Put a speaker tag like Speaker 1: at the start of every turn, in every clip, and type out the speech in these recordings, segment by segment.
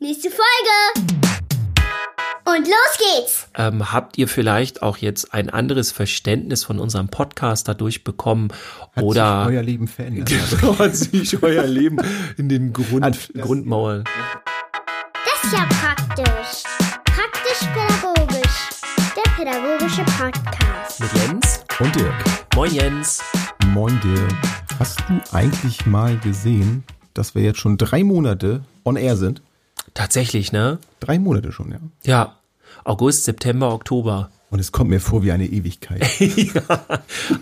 Speaker 1: Nächste Folge! Und los geht's!
Speaker 2: Ähm, habt ihr vielleicht auch jetzt ein anderes Verständnis von unserem Podcast dadurch bekommen?
Speaker 3: Hat
Speaker 2: oder
Speaker 3: sich euer Leben verändert?
Speaker 2: Genau, hat sich euer Leben in den Grund,
Speaker 3: Hat-
Speaker 2: Grundmauern.
Speaker 1: Das ist ja praktisch. Praktisch-pädagogisch. Der pädagogische Podcast.
Speaker 2: Mit Jens.
Speaker 3: Und Dirk.
Speaker 2: Moin Jens.
Speaker 3: Moin Dirk. Hast du eigentlich mal gesehen, dass wir jetzt schon drei Monate on air sind?
Speaker 2: Tatsächlich, ne?
Speaker 3: Drei Monate schon, ja.
Speaker 2: Ja. August, September, Oktober.
Speaker 3: Und es kommt mir vor wie eine Ewigkeit.
Speaker 2: ja.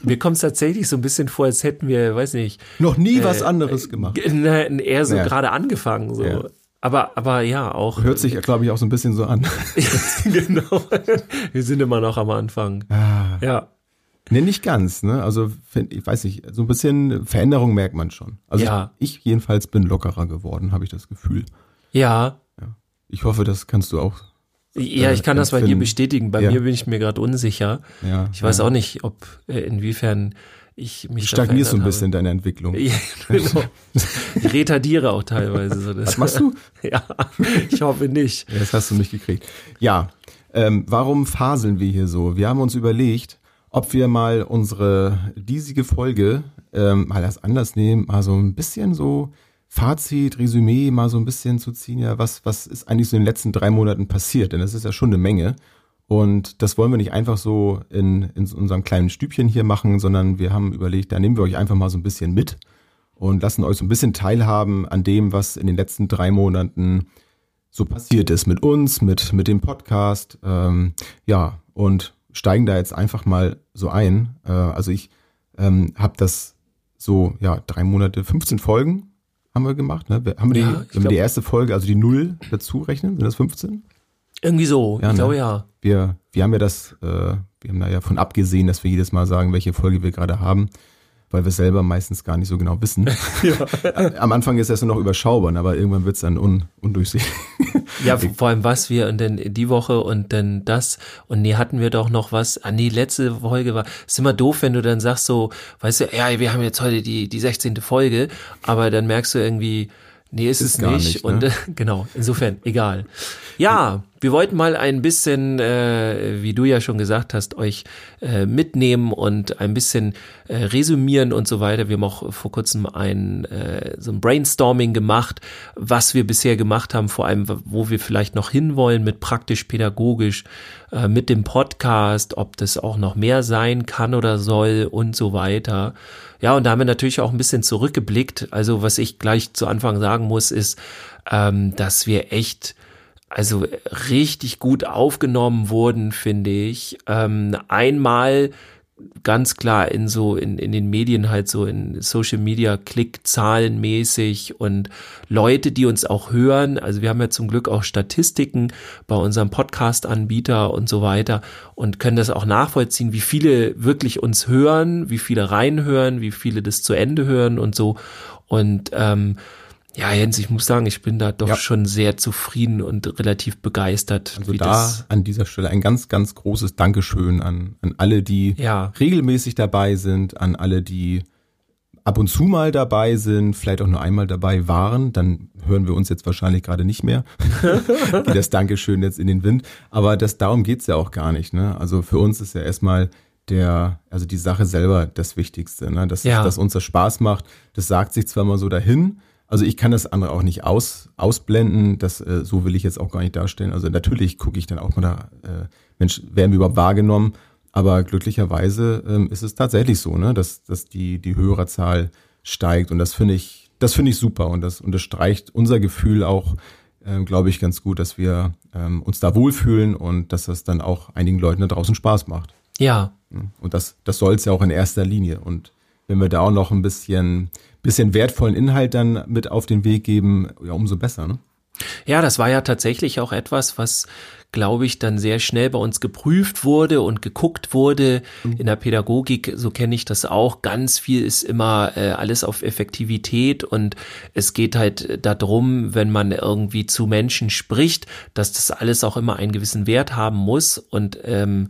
Speaker 2: Mir kommt es tatsächlich so ein bisschen vor, als hätten wir, weiß nicht,
Speaker 3: Noch nie was anderes gemacht.
Speaker 2: ne, eher so
Speaker 3: Ja.
Speaker 2: gerade angefangen. So.
Speaker 3: Ja.
Speaker 2: Aber, aber ja, auch.
Speaker 3: Hört sich, glaube ich, auch so ein bisschen so an.
Speaker 2: genau. Wir sind immer noch am Anfang.
Speaker 3: Ah.
Speaker 2: Ja.
Speaker 3: Ne, nicht ganz, ne? Also, find, ich weiß nicht, so ein bisschen Veränderung merkt man schon. Also,
Speaker 2: Ja.
Speaker 3: ich, ich jedenfalls bin lockerer geworden, habe ich das Gefühl.
Speaker 2: Ja.
Speaker 3: Ich hoffe, das kannst du auch.
Speaker 2: Ja, ich kann das bei dir
Speaker 3: empfinden.
Speaker 2: bestätigen. Bei
Speaker 3: Ja.
Speaker 2: mir bin ich mir gerade unsicher.
Speaker 3: Ja,
Speaker 2: Ich weiß
Speaker 3: ja.
Speaker 2: auch nicht, ob äh, inwiefern ich mich
Speaker 3: Du stagnierst so ein bisschen deine Entwicklung.
Speaker 2: Ja, genau. Ich retardiere auch teilweise. So das.
Speaker 3: Was machst du?
Speaker 2: Ja, ich hoffe nicht.
Speaker 3: Das hast du nicht gekriegt. Ja, ähm, warum faseln wir hier so? Wir haben uns überlegt, ob wir mal unsere diesige Folge ähm, mal als Anlass nehmen, mal so ein bisschen so Fazit, Resümee, mal so ein bisschen zu ziehen, ja, was, was ist eigentlich so in den letzten drei Monaten passiert? Denn das ist ja schon eine Menge. Und das wollen wir nicht einfach so in, in unserem kleinen Stübchen hier machen, sondern wir haben überlegt, da nehmen wir euch einfach mal so ein bisschen mit und lassen euch so ein bisschen teilhaben an dem, was in den letzten drei Monaten so passiert ist mit uns, mit, mit dem Podcast. Ähm, ja, und steigen da jetzt einfach mal so ein. Äh, also ich ähm, habe das so, ja, drei Monate, 15 Folgen haben wir gemacht. Ne? Haben wir,
Speaker 2: Ja,
Speaker 3: die,
Speaker 2: ich
Speaker 3: wenn wir die erste Folge, also die Null dazu rechnen, sind das 15?
Speaker 2: Irgendwie so.
Speaker 3: Ja,
Speaker 2: ich
Speaker 3: ne?
Speaker 2: glaube ja.
Speaker 3: Wir, wir haben ja das, äh, wir haben da ja von abgesehen, dass wir jedes Mal sagen, welche Folge wir gerade haben, weil wir selber meistens gar nicht so genau wissen. Am Anfang ist das noch überschaubar, aber irgendwann wird es dann un, undurchsichtig.
Speaker 2: Ja, vor allem was wir und dann die Woche und dann das und nee, hatten wir doch noch was. Ah nee, letzte Folge war, ist immer doof, wenn du dann sagst so, weißt du, ja, wir haben jetzt heute die, die 16. Folge, aber dann merkst du irgendwie, nee, ist,
Speaker 3: Ist
Speaker 2: es
Speaker 3: gar
Speaker 2: nicht.
Speaker 3: nicht,
Speaker 2: und
Speaker 3: ne?
Speaker 2: äh, genau, insofern, egal. Ja, wir wollten mal ein bisschen, äh, wie du ja schon gesagt hast, euch äh, mitnehmen und ein bisschen äh, resümieren und so weiter. Wir haben auch vor kurzem ein äh, so ein Brainstorming gemacht, was wir bisher gemacht haben, vor allem wo wir vielleicht noch hinwollen mit praktisch pädagogisch, äh, mit dem Podcast, ob das auch noch mehr sein kann oder soll und so weiter. Ja, und da haben wir natürlich auch ein bisschen zurückgeblickt. Also was ich gleich zu Anfang sagen muss, ist, ähm, dass wir echt also richtig gut aufgenommen wurden, finde ich. Ähm, einmal ganz klar in so in, in den Medien halt so in Social Media Klickzahlen mäßig und Leute, die uns auch hören. Also wir haben ja zum Glück auch Statistiken bei unserem Podcast-Anbieter und so weiter und können das auch nachvollziehen, wie viele wirklich uns hören, wie viele reinhören, wie viele das zu Ende hören und so. Und ähm, ja, Jens, ich muss sagen, ich bin da doch
Speaker 3: Ja.
Speaker 2: schon sehr zufrieden und relativ begeistert,
Speaker 3: Also da an dieser Stelle ein ganz, ganz großes Dankeschön an, an alle, die
Speaker 2: Ja.
Speaker 3: regelmäßig dabei sind, an alle, die ab und zu mal dabei sind, vielleicht auch nur einmal dabei waren, dann hören wir uns jetzt wahrscheinlich gerade nicht mehr. Wie das Dankeschön jetzt in den Wind. Aber das, darum geht's ja auch gar nicht. Ne? Also für uns ist ja erstmal der, also die Sache selber das Wichtigste, ne? dass,
Speaker 2: Ja.
Speaker 3: dass uns das Spaß macht. Das sagt sich zwar mal so dahin, also ich kann das andere auch nicht aus, ausblenden, das äh, so will ich jetzt auch gar nicht darstellen. Also natürlich gucke ich dann auch mal da, äh, Mensch, werden wir überhaupt wahrgenommen? Aber glücklicherweise ähm, ist es tatsächlich so, ne, dass, dass die, die Hörerzahl steigt. Und das finde ich, das finde ich super. Und das unterstreicht unser Gefühl auch, ähm, glaube ich, ganz gut, dass wir ähm, uns da wohlfühlen und dass das dann auch einigen Leuten da draußen Spaß macht.
Speaker 2: Ja,
Speaker 3: Und das, das soll es ja auch in erster Linie. Und wenn wir da auch noch ein bisschen, bisschen wertvollen Inhalt dann mit auf den Weg geben, ja, umso besser, ne?
Speaker 2: Ja, das war ja tatsächlich auch etwas, was, glaube ich, dann sehr schnell bei uns geprüft wurde und geguckt wurde. In der Pädagogik, so kenne ich das auch, ganz viel ist immer äh, alles auf Effektivität und es geht halt darum, wenn man irgendwie zu Menschen spricht, dass das alles auch immer einen gewissen Wert haben muss und ähm,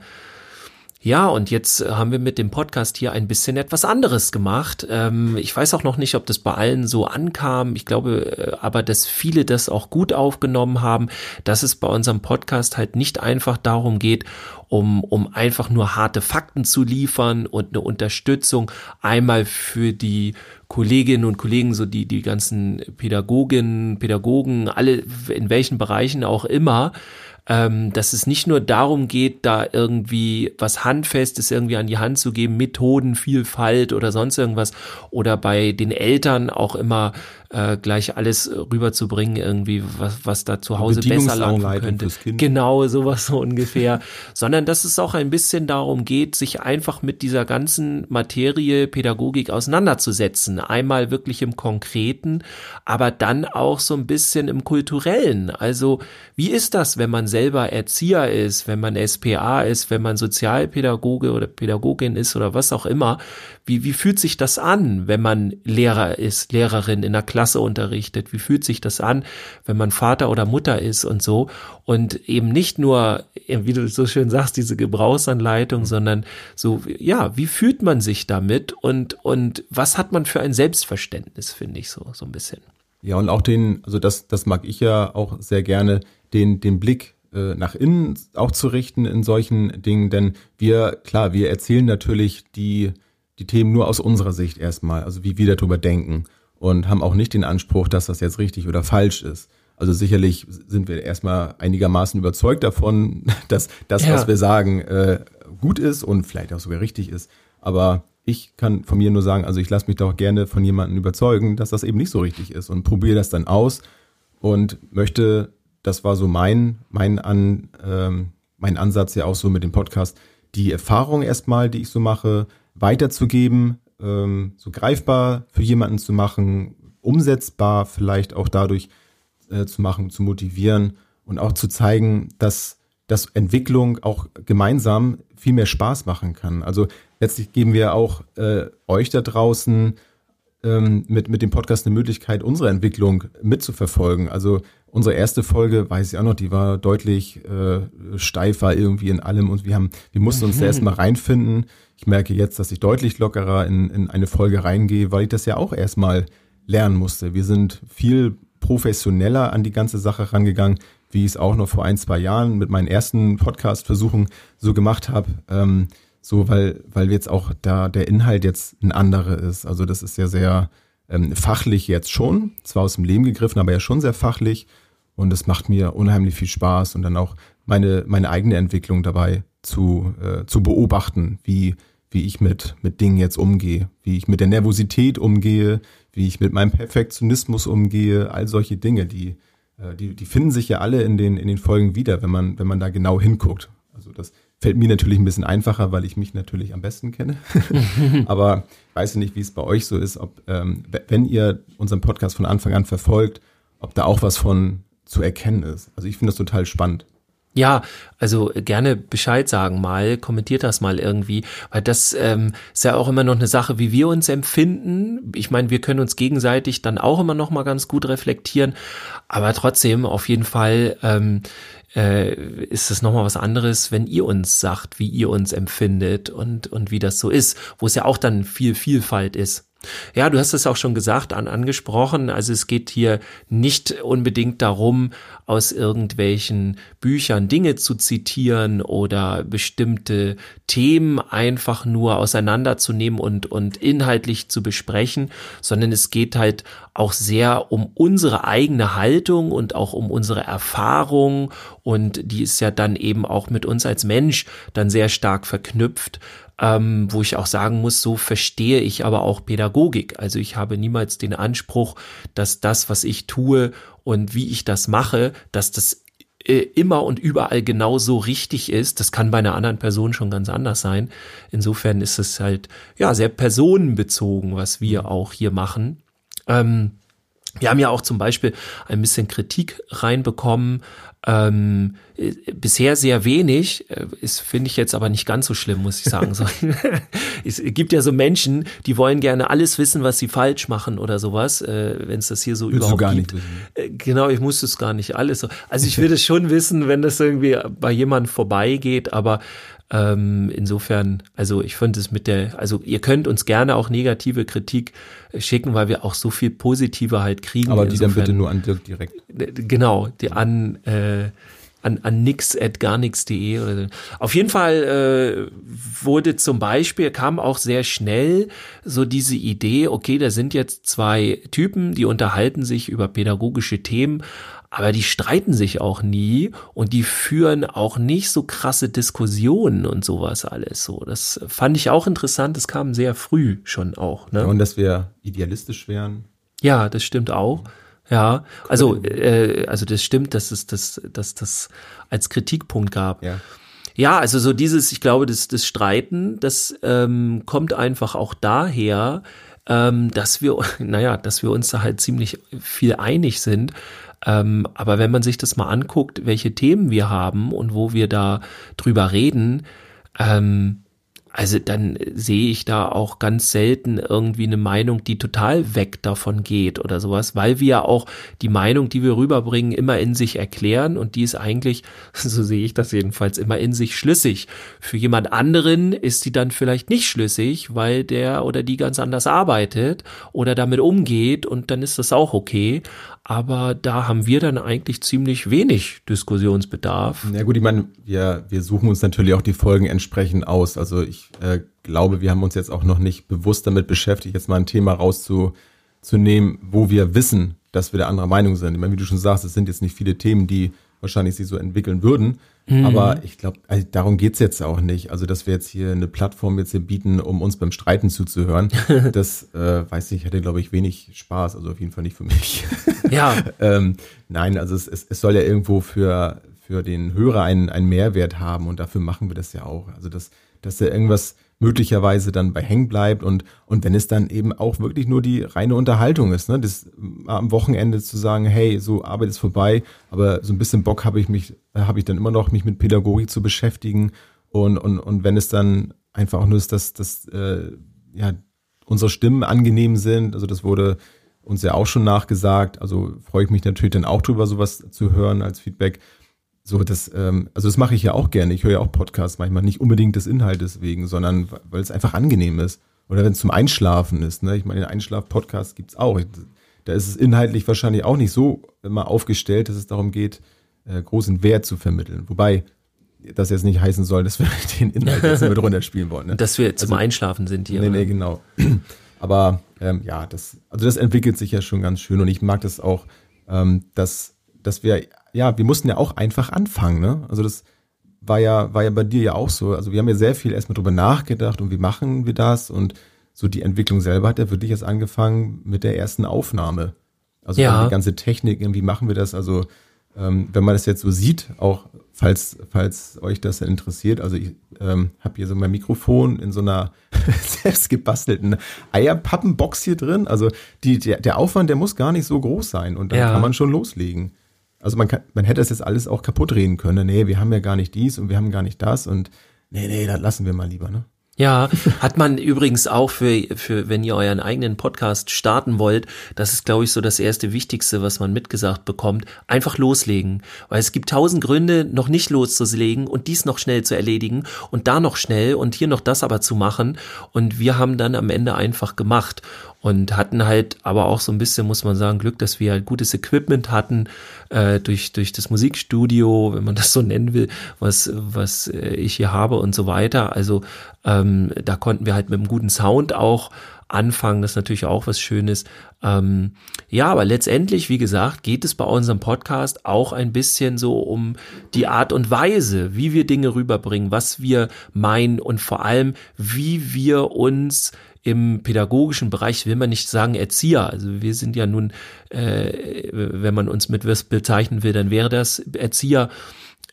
Speaker 2: Ja, und jetzt haben wir mit dem Podcast hier ein bisschen etwas anderes gemacht. Ähm, ich weiß auch noch nicht, ob das bei allen so ankam. Ich glaube äh, aber, dass viele das auch gut aufgenommen haben, dass es bei unserem Podcast halt nicht einfach darum geht, um, um einfach nur harte Fakten zu liefern und eine Unterstützung einmal für die Kolleginnen und Kollegen, so die, die ganzen Pädagoginnen, Pädagogen, alle in welchen Bereichen auch immer, ähm, dass es nicht nur darum geht, da irgendwie was Handfestes irgendwie an die Hand zu geben, Methodenvielfalt oder sonst irgendwas, oder bei den Eltern auch immer äh, gleich alles rüberzubringen, irgendwie, was, was da zu Hause besser laufen könnte. Genau, sowas so ungefähr. Sondern dass es auch ein bisschen darum geht, sich einfach mit dieser ganzen Materie Pädagogik auseinanderzusetzen. Einmal wirklich im Konkreten, aber dann auch so ein bisschen im Kulturellen. Also, wie ist das, wenn man selber Erzieher ist, wenn man SPA ist, wenn man Sozialpädagoge oder Pädagogin ist oder was auch immer? Wie, wie fühlt sich das an, wenn man Lehrer ist, Lehrerin in der Klasse unterrichtet? Wie fühlt sich das an, wenn man Vater oder Mutter ist und so? Und eben nicht nur, wie du so schön sagst, diese Gebrauchsanleitung, sondern so, ja, wie fühlt man sich damit und, und was hat man für ein Selbstverständnis, finde ich so, so ein bisschen.
Speaker 3: Ja, und auch den, also das, das mag ich ja auch sehr gerne, den, den Blick äh, nach innen auch zu richten in solchen Dingen, denn wir, klar, wir erzählen natürlich die, die Themen nur aus unserer Sicht erstmal, also wie wir darüber denken und haben auch nicht den Anspruch, dass das jetzt richtig oder falsch ist. Also sicherlich sind wir erstmal einigermaßen überzeugt davon, dass das, ja. was wir sagen, äh, gut ist und vielleicht auch sogar richtig ist. Aber ich kann von mir nur sagen, also ich lasse mich doch gerne von jemandem überzeugen, dass das eben nicht so richtig ist und probiere das dann aus und möchte, das war so mein, mein, An, ähm, mein Ansatz ja auch so mit dem Podcast, die Erfahrung erstmal, die ich so mache, weiterzugeben, ähm, so greifbar für jemanden zu machen, umsetzbar vielleicht auch dadurch äh, zu machen, zu motivieren und auch zu zeigen, dass, dass Entwicklung auch gemeinsam viel mehr Spaß machen kann. Also letztlich geben wir auch äh, euch da draußen ähm, mit, mit dem Podcast eine Möglichkeit, unsere Entwicklung mitzuverfolgen. Also unsere erste Folge, weiß ich auch noch, die war deutlich äh, steifer irgendwie in allem und wir haben, wir mussten uns da erstmal reinfinden. Ich merke jetzt, dass ich deutlich lockerer in, in eine Folge reingehe, weil ich das ja auch erstmal lernen musste. Wir sind viel professioneller an die ganze Sache rangegangen, wie ich es auch noch vor ein, zwei Jahren mit meinen ersten Podcast-Versuchen so gemacht habe. Ähm, so, weil, weil jetzt auch da der Inhalt jetzt ein anderer ist. Also das ist ja sehr ähm, fachlich jetzt schon, zwar aus dem Leben gegriffen, aber ja schon sehr fachlich. Und es macht mir unheimlich viel Spaß und dann auch meine, meine eigene Entwicklung dabei zu, äh, zu beobachten, wie, wie ich mit, mit Dingen jetzt umgehe, wie ich mit der Nervosität umgehe, wie ich mit meinem Perfektionismus umgehe, all solche Dinge, die, äh, die, die finden sich ja alle in den, in den Folgen wieder, wenn man, wenn man da genau hinguckt. Also das fällt mir natürlich ein bisschen einfacher, weil ich mich natürlich am besten kenne. Aber ich weiß nicht, wie es bei euch so ist, ob, ähm, wenn ihr unseren Podcast von Anfang an verfolgt, ob da auch was von zu erkennen ist. Also ich finde das total spannend.
Speaker 2: Ja, also gerne Bescheid sagen mal, kommentiert das mal irgendwie, weil das ähm, ist ja auch immer noch eine Sache, wie wir uns empfinden. Ich meine, wir können uns gegenseitig dann auch immer noch mal ganz gut reflektieren, aber trotzdem auf jeden Fall ähm, äh, ist es nochmal was anderes, wenn ihr uns sagt, wie ihr uns empfindet und, und wie das so ist, wo es ja auch dann viel Vielfalt ist. Ja, du hast es auch schon gesagt, an, angesprochen. Also es geht hier nicht unbedingt darum, aus irgendwelchen Büchern Dinge zu zitieren oder bestimmte Themen einfach nur auseinanderzunehmen und, und inhaltlich zu besprechen, sondern es geht halt auch sehr um unsere eigene Haltung und auch um unsere Erfahrung und die ist ja dann eben auch mit uns als Mensch dann sehr stark verknüpft ähm, wo ich auch sagen muss, so verstehe ich aber auch Pädagogik. Also ich habe niemals den Anspruch, dass das, was ich tue und wie ich das mache, dass das äh, immer und überall genauso richtig ist. Das kann bei einer anderen Person schon ganz anders sein. Insofern ist es halt ja sehr personenbezogen, was wir auch hier machen. Ähm, wir haben ja auch zum Beispiel ein bisschen Kritik reinbekommen. Ähm, äh, bisher sehr wenig, äh, ist finde ich jetzt aber nicht ganz so schlimm, muss ich sagen. So, es gibt ja so Menschen, die wollen gerne alles wissen, was sie falsch machen oder sowas, äh, wenn es das hier so Willst überhaupt
Speaker 3: gar
Speaker 2: gibt.
Speaker 3: Nicht
Speaker 2: wissen. Äh, genau, ich muss es gar nicht alles. So. Also ich würde es schon wissen, wenn das irgendwie bei jemandem vorbeigeht, aber Ähm, insofern, also ich finde es mit der, also ihr könnt uns gerne auch negative Kritik schicken, weil wir auch so viel positive halt kriegen.
Speaker 3: Aber die
Speaker 2: Insofern,
Speaker 3: dann bitte nur an Dirk direkt.
Speaker 2: Genau, die an äh, an, an nix.garnix.de oder so. Auf jeden Fall äh, wurde zum Beispiel, kam auch sehr schnell so diese Idee, okay, da sind jetzt zwei Typen, die unterhalten sich über pädagogische Themen, aber die streiten sich auch nie und die führen auch nicht so krasse Diskussionen und sowas alles so. Das fand ich auch interessant, das kam sehr früh schon auch. Ne?
Speaker 3: Ja, und dass wir idealistisch wären.
Speaker 2: Ja, das stimmt auch. Ja, also äh, also das stimmt, dass es das, dass das als Kritikpunkt gab.
Speaker 3: Ja.
Speaker 2: Ja, also so dieses, ich glaube, das, das Streiten, das ähm, kommt einfach auch daher, ähm, dass wir, naja, dass wir uns da halt ziemlich viel einig sind. Ähm, aber wenn man sich das mal anguckt, welche Themen wir haben und wo wir da drüber reden, ähm, also dann sehe ich da auch ganz selten irgendwie eine Meinung, die total weg davon geht oder sowas, weil wir ja auch die Meinung, die wir rüberbringen, immer in sich erklären und die ist eigentlich, so sehe ich das jedenfalls, immer in sich schlüssig. Für jemand anderen ist die dann vielleicht nicht schlüssig, weil der oder die ganz anders arbeitet oder damit umgeht und dann ist das auch okay. Aber da haben wir dann eigentlich ziemlich wenig Diskussionsbedarf.
Speaker 3: Ja gut, ich meine, wir, wir suchen uns natürlich auch die Folgen entsprechend aus. Also ich äh, glaube, wir haben uns jetzt auch noch nicht bewusst damit beschäftigt, jetzt mal ein Thema rauszunehmen, wo wir wissen, dass wir der anderer Meinung sind. Ich meine, wie du schon sagst, es sind jetzt nicht viele Themen, die wahrscheinlich sich so entwickeln würden. Mhm. Aber ich glaube, also darum geht's jetzt auch nicht. Also, dass wir jetzt hier eine Plattform jetzt hier bieten, um uns beim Streiten zuzuhören, das äh, weiß ich, hätte, glaube ich, wenig Spaß. Also auf jeden Fall nicht für mich.
Speaker 2: Ja.
Speaker 3: ähm, nein, also es, es, es soll ja irgendwo für, für den Hörer einen, einen Mehrwert haben und dafür machen wir das ja auch. Also, dass, dass er irgendwas möglicherweise dann bei hängen bleibt und, und wenn es dann eben auch wirklich nur die reine Unterhaltung ist, ne, das am Wochenende zu sagen, hey, so Arbeit ist vorbei, aber so ein bisschen Bock habe ich mich, habe ich dann immer noch, mich mit Pädagogik zu beschäftigen und, und, und wenn es dann einfach auch nur ist, dass, dass äh, ja, unsere Stimmen angenehm sind, also das wurde uns ja auch schon nachgesagt, also freue ich mich natürlich dann auch drüber, sowas zu hören als Feedback. So, das, ähm, also das mache ich ja auch gerne. Ich höre ja auch Podcasts manchmal nicht unbedingt des Inhaltes wegen, sondern weil es einfach angenehm ist. Oder wenn es zum Einschlafen ist. Ne? Ich meine, den Einschlaf-Podcast gibt's auch. Da ist es inhaltlich wahrscheinlich auch nicht so immer aufgestellt, dass es darum geht, äh, großen Wert zu vermitteln. Wobei das jetzt nicht heißen soll, dass wir den Inhalt jetzt mit runterspielen wollen. Ne?
Speaker 2: Dass wir zum also, Einschlafen sind hier.
Speaker 3: Nee, nee, genau. Aber ähm, ja, das, also das entwickelt sich ja schon ganz schön und ich mag das auch, ähm, dass, dass wir ja, wir mussten ja auch einfach anfangen, ne? Also das war ja, war ja bei dir ja auch so. Also wir haben ja sehr viel erstmal drüber nachgedacht und wie machen wir das und so die Entwicklung selber hat ja wirklich erst angefangen mit der ersten Aufnahme. Also
Speaker 2: ja.
Speaker 3: die ganze Technik, wie machen wir das? Also ähm, wenn man das jetzt so sieht, auch falls, falls euch das interessiert, also ich ähm, habe hier so mein Mikrofon in so einer selbst gebastelten Eierpappenbox hier drin. Also die, der, der Aufwand, der muss gar nicht so groß sein und dann
Speaker 2: Ja.
Speaker 3: kann man schon loslegen. Also man kann, man hätte das jetzt alles auch kaputt reden können. Nee, wir haben ja gar nicht dies und wir haben gar nicht das und nee, nee, das lassen wir mal lieber, ne?
Speaker 2: Ja, hat man übrigens auch für, für, wenn ihr euren eigenen Podcast starten wollt, das ist, glaube ich, so das erste Wichtigste, was man mitgesagt bekommt, einfach loslegen. Weil es gibt tausend Gründe, noch nicht loszulegen und dies noch schnell zu erledigen und da noch schnell und hier noch das aber zu machen. Und wir haben dann am Ende einfach gemacht und hatten halt aber auch so ein bisschen, muss man sagen, Glück, dass wir halt gutes Equipment hatten äh, durch durch das Musikstudio, wenn man das so nennen will, was was äh, ich hier habe und so weiter. Also ähm, da konnten wir halt mit einem guten Sound auch anfangen. Das ist natürlich auch was Schönes. Ähm, ja, aber letztendlich, wie gesagt, geht es bei unserem Podcast auch ein bisschen so um die Art und Weise, wie wir Dinge rüberbringen, was wir meinen und vor allem, wie wir uns im pädagogischen Bereich will man nicht sagen Erzieher. Also wir sind ja nun, äh, wenn man uns mit was bezeichnen will, dann wäre das Erzieher.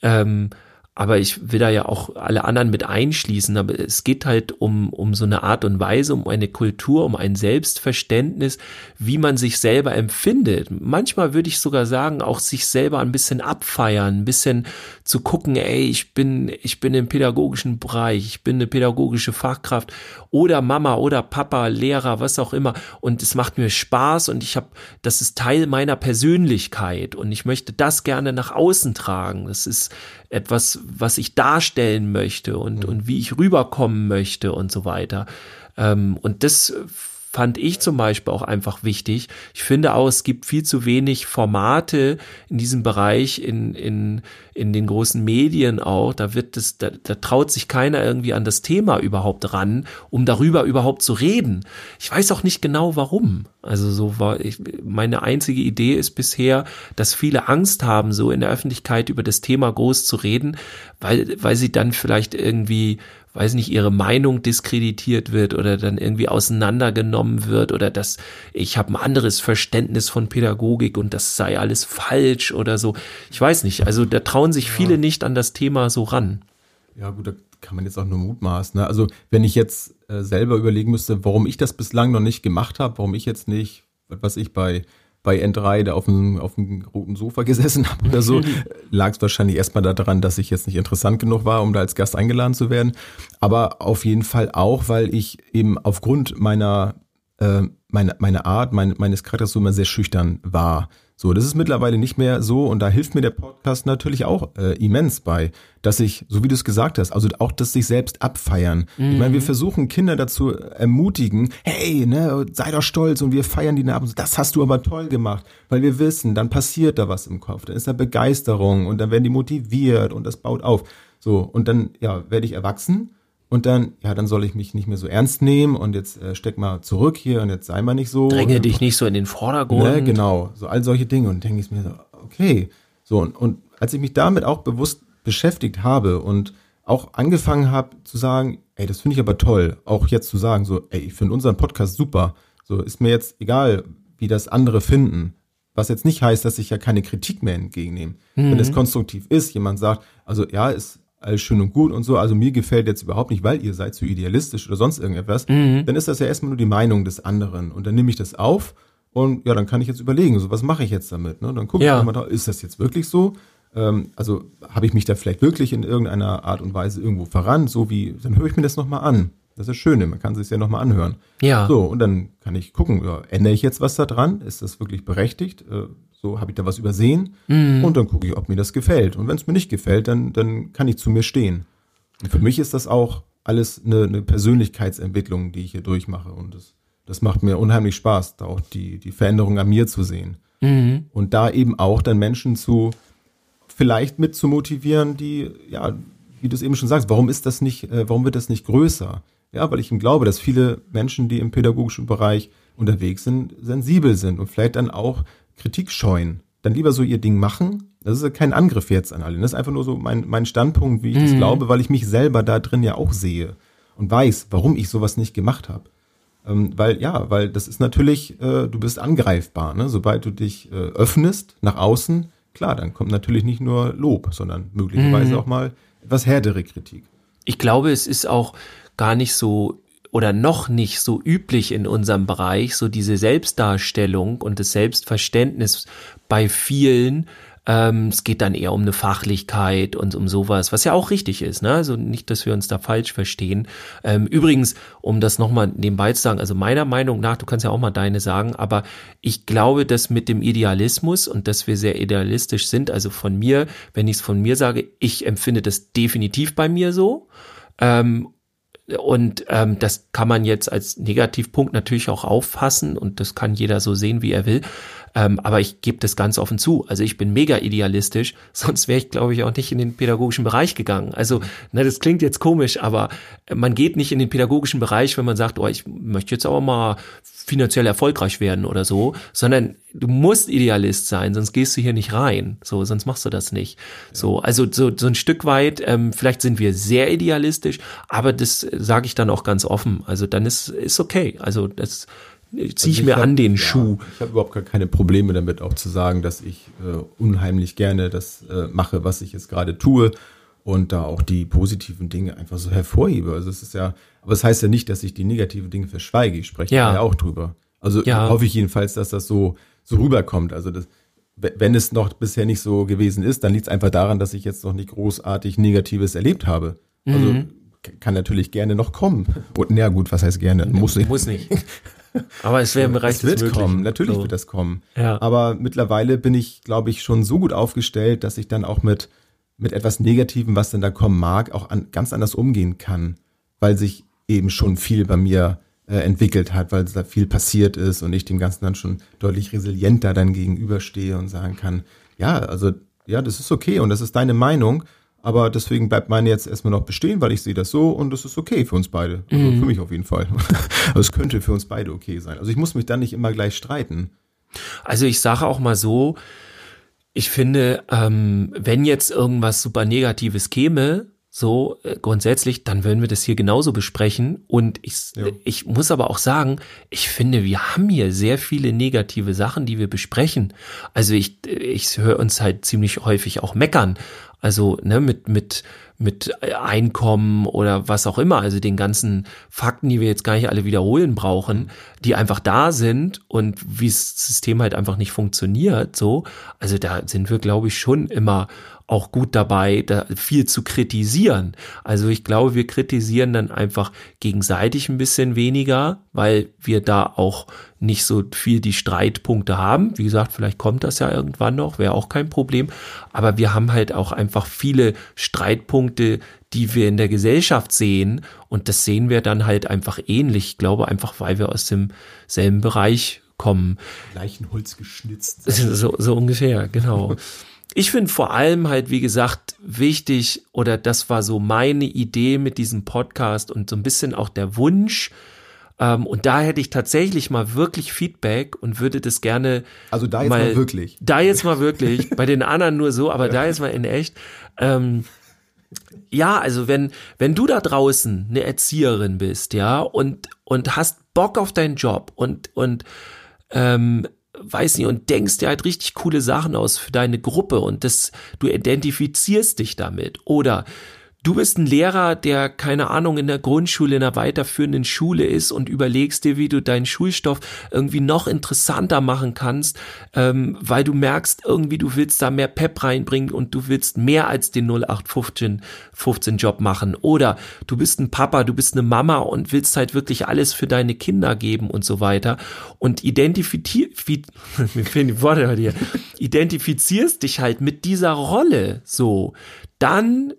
Speaker 2: Ähm, aber ich will da ja auch alle anderen mit einschließen. Aber es geht halt um, um so eine Art und Weise, um eine Kultur, um ein Selbstverständnis, wie man sich selber empfindet. Manchmal würde ich sogar sagen, auch sich selber ein bisschen abfeiern, ein bisschen zu gucken, ey, ich bin, ich bin im pädagogischen Bereich, ich bin eine pädagogische Fachkraft oder Mama oder Papa, Lehrer, was auch immer. Und es macht mir Spaß und ich habe, das ist Teil meiner Persönlichkeit und ich möchte das gerne nach außen tragen. Das ist etwas, was ich darstellen möchte und, und wie ich rüberkommen möchte und so weiter. Ähm, und das fand ich zum Beispiel auch einfach wichtig. Ich finde auch, es gibt viel zu wenig Formate in diesem Bereich, in, in, in den großen Medien auch. Da wird es, da, da traut sich keiner irgendwie an das Thema überhaupt ran, um darüber überhaupt zu reden. Ich weiß auch nicht genau warum. Also so war ich, meine einzige Idee ist bisher, dass viele Angst haben, so in der Öffentlichkeit über das Thema groß zu reden, weil, weil sie dann vielleicht irgendwie weiß nicht, ihre Meinung diskreditiert wird oder dann irgendwie auseinandergenommen wird oder dass ich habe ein anderes Verständnis von Pädagogik und das sei alles falsch oder so. Ich weiß nicht. Also da trauen sich viele nicht an das Thema so ran.
Speaker 3: Ja, gut, da kann man jetzt auch nur mutmaßen. Ne? Also wenn ich jetzt äh, selber überlegen müsste, warum ich das bislang noch nicht gemacht habe, warum ich jetzt nicht, was ich bei bei N3 da auf dem, auf dem roten Sofa gesessen habe oder so, lag es wahrscheinlich erstmal daran, dass ich jetzt nicht interessant genug war, um da als Gast eingeladen zu werden. Aber auf jeden Fall auch, weil ich eben aufgrund meiner, äh, meiner, meiner Art, mein, meines Charakters so immer sehr schüchtern war. So, das ist mittlerweile nicht mehr so und da hilft mir der Podcast natürlich auch äh, immens bei, dass ich, so wie du es gesagt hast, also auch das sich selbst abfeiern. Mhm. Ich meine, wir versuchen Kinder dazu ermutigen, hey, ne, sei doch stolz und wir feiern die Narben. Das hast du aber toll gemacht, weil wir wissen, dann passiert da was im Kopf, dann ist da Begeisterung und dann werden die motiviert und das baut auf. So, und dann, ja, werde ich erwachsen und dann, ja, dann soll ich mich nicht mehr so ernst nehmen und jetzt äh, steck mal zurück hier und jetzt sei mal nicht so.
Speaker 2: Dränge dich nicht so in den Vordergrund.
Speaker 3: Ne, genau, so all solche Dinge und denke ich mir so, okay. So, und, und als ich mich damit auch bewusst beschäftigt habe und auch angefangen habe zu sagen, ey, das finde ich aber toll, auch jetzt zu sagen, so, ey, ich finde unseren Podcast super. So, ist mir jetzt egal, wie das andere finden. Was jetzt nicht heißt, dass ich ja keine Kritik mehr entgegennehme. Mhm. Wenn es konstruktiv ist, jemand sagt, also ja, es alles schön und gut und so, also mir gefällt jetzt überhaupt nicht, weil ihr seid zu so idealistisch oder sonst irgendetwas, mhm. dann ist das ja erstmal nur die Meinung des anderen. Und dann nehme ich das auf und ja, dann kann ich jetzt überlegen, so was mache ich jetzt damit? Ne? Dann gucke ja. ich mal, ist das jetzt wirklich so? Ähm, also habe ich mich da vielleicht wirklich in irgendeiner Art und Weise irgendwo verrannt, so wie, dann höre ich mir das nochmal an. Das ist das Schöne, man kann sich ja nochmal anhören.
Speaker 2: Ja.
Speaker 3: So, und dann kann ich gucken, ja, ändere ich jetzt was da dran? Ist das wirklich berechtigt? Äh, so, habe ich da was übersehen? Mhm. Und dann gucke ich, ob mir das gefällt. Und wenn es mir nicht gefällt, dann, dann kann ich zu mir stehen. Und für mich ist das auch alles eine, eine Persönlichkeitsentwicklung, die ich hier durchmache. Und das, das macht mir unheimlich Spaß, da auch die, die Veränderung an mir zu sehen. Mhm. Und da eben auch dann Menschen zu vielleicht mit zu motivieren, die, ja, wie du es eben schon sagst, warum ist das nicht, äh, warum wird das nicht größer? Ja, weil ich eben glaube, dass viele Menschen, die im pädagogischen Bereich unterwegs sind, sensibel sind und vielleicht dann auch Kritik scheuen. Dann lieber so ihr Ding machen. Das ist ja kein Angriff jetzt an alle. Das ist einfach nur so mein, mein Standpunkt, wie ich mhm. das glaube, weil ich mich selber da drin ja auch sehe und weiß, warum ich sowas nicht gemacht habe. Ähm, weil, ja, weil das ist natürlich, äh, du bist angreifbar. Ne? Sobald du dich äh, öffnest nach außen, klar, dann kommt natürlich nicht nur Lob, sondern möglicherweise mhm. auch mal etwas härtere Kritik.
Speaker 2: Ich glaube, es ist auch gar nicht so oder noch nicht so üblich in unserem Bereich, so diese Selbstdarstellung und das Selbstverständnis bei vielen. Ähm, es geht dann eher um eine Fachlichkeit und um sowas, was ja auch richtig ist. Ne? Also nicht, dass wir uns da falsch verstehen. Ähm, übrigens, um das nochmal nebenbei zu sagen, also meiner Meinung nach, du kannst ja auch mal deine sagen, aber ich glaube, dass mit dem Idealismus und dass wir sehr idealistisch sind, also von mir, wenn ich es von mir sage, ich empfinde das definitiv bei mir so. Ähm, und ähm, das kann man jetzt als Negativpunkt natürlich auch auffassen und das kann jeder so sehen, wie er will. Ähm, aber ich gebe das ganz offen zu. Also ich bin mega idealistisch, sonst wäre ich, glaube ich, auch nicht in den pädagogischen Bereich gegangen. Also, ne, das klingt jetzt komisch, aber man geht nicht in den pädagogischen Bereich, wenn man sagt, oh, ich möchte jetzt aber mal finanziell erfolgreich werden oder so, sondern du musst Idealist sein, sonst gehst du hier nicht rein. So, sonst machst du das nicht. So, also so, so ein Stück weit, ähm, vielleicht sind wir sehr idealistisch, aber das sage ich dann auch ganz offen. Also dann ist, ist okay. Also das ziehe ich also ich mir hab, an den ja, Schuh.
Speaker 3: Ich habe überhaupt gar keine Probleme damit, auch zu sagen, dass ich äh, unheimlich gerne das äh, mache, was ich jetzt gerade tue und da auch die positiven Dinge einfach so hervorhebe. Also es ist ja, aber es das heißt ja nicht, dass ich die negativen Dinge verschweige. Ich spreche ja, ja auch drüber. Also ja. hoffe ich jedenfalls, dass das so so rüberkommt. Also das, wenn es noch bisher nicht so gewesen ist, dann liegt es einfach daran, dass ich jetzt noch nicht großartig Negatives erlebt habe. Also mhm. kann natürlich gerne noch kommen. Und na gut, was heißt gerne?
Speaker 2: Muss nicht. Muss nicht. Aber es wäre im Bereich
Speaker 3: es wird des kommen, natürlich so. wird das kommen. Ja. Aber mittlerweile bin ich, glaube ich, schon so gut aufgestellt, dass ich dann auch mit mit etwas Negativem, was denn da kommen mag, auch an, ganz anders umgehen kann, weil sich eben schon viel bei mir äh, entwickelt hat, weil da viel passiert ist und ich dem Ganzen dann schon deutlich resilienter dann gegenüberstehe und sagen kann, ja, also ja, das ist okay und das ist deine Meinung, aber deswegen bleibt meine jetzt erstmal noch bestehen, weil ich sehe das so und das ist okay für uns beide. Also mhm. für mich auf jeden Fall. Also es könnte für uns beide okay sein. Also ich muss mich dann nicht immer gleich streiten.
Speaker 2: Also ich sage auch mal so, ich finde, ähm, wenn jetzt irgendwas super Negatives käme, so äh, grundsätzlich, dann würden wir das hier genauso besprechen. Und ich, ja. ich muss aber auch sagen, ich finde, wir haben hier sehr viele negative Sachen, die wir besprechen. Also ich, ich höre uns halt ziemlich häufig auch meckern. Also ne, mit, mit mit Einkommen oder was auch immer, also den ganzen Fakten, die wir jetzt gar nicht alle wiederholen brauchen, die einfach da sind und wie das System halt einfach nicht funktioniert, so. Also da sind wir, glaube ich, schon immer auch gut dabei, da viel zu kritisieren. Also ich glaube, wir kritisieren dann einfach gegenseitig ein bisschen weniger, weil wir da auch nicht so viel die Streitpunkte haben. Wie gesagt, vielleicht kommt das ja irgendwann noch, wäre auch kein Problem. Aber wir haben halt auch einfach viele Streitpunkte, die wir in der Gesellschaft sehen. Und das sehen wir dann halt einfach ähnlich. Ich glaube einfach, weil wir aus demselben Bereich kommen.
Speaker 3: Gleichen Holz geschnitzt.
Speaker 2: So, so ungefähr, genau. ich finde vor allem halt, wie gesagt, wichtig, oder das war so meine Idee mit diesem Podcast und so ein bisschen auch der Wunsch, ähm, und da hätte ich tatsächlich mal wirklich Feedback und würde das gerne.
Speaker 3: Also da jetzt mal, mal
Speaker 2: wirklich. Da jetzt mal wirklich. bei den anderen nur so, aber da jetzt mal in echt. Ähm, ja, also wenn, wenn du da draußen eine Erzieherin bist, ja, und, und hast Bock auf deinen Job und, und, ähm, weiß nicht, und denkst dir halt richtig coole Sachen aus für deine Gruppe und das, du identifizierst dich damit oder Du bist ein Lehrer, der keine Ahnung in der Grundschule, in einer weiterführenden Schule ist und überlegst dir, wie du deinen Schulstoff irgendwie noch interessanter machen kannst, ähm, weil du merkst, irgendwie du willst da mehr Pep reinbringen und du willst mehr als den 0815 15 Job machen. Oder du bist ein Papa, du bist eine Mama und willst halt wirklich alles für deine Kinder geben und so weiter. Und identifizier, mir fehlen die Worte heute hier, identifizierst dich halt mit dieser Rolle so, dann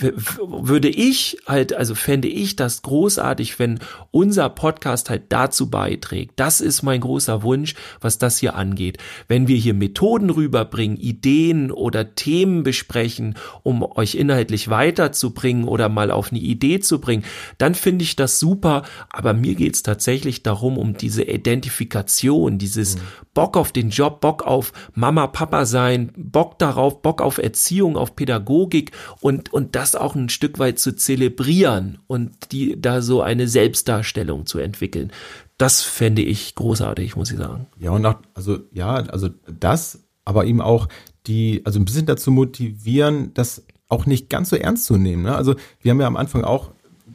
Speaker 2: würde ich halt, also fände ich das großartig, wenn unser Podcast halt dazu beiträgt. Das ist mein großer Wunsch, was das hier angeht. Wenn wir hier Methoden rüberbringen, Ideen oder Themen besprechen, um euch inhaltlich weiterzubringen oder mal auf eine Idee zu bringen, dann finde ich das super. Aber mir geht es tatsächlich darum, um diese Identifikation, dieses mhm. Bock auf den Job, Bock auf Mama, Papa sein, Bock darauf, Bock auf Erziehung, auf Pädagogik und und, das auch ein Stück weit zu zelebrieren und die da so eine Selbstdarstellung zu entwickeln. Das fände ich großartig, muss ich sagen.
Speaker 3: Ja, und auch, also, ja, also das, aber eben auch die, also ein bisschen dazu motivieren, das auch nicht ganz so ernst zu nehmen. Ne? Also wir haben ja am Anfang auch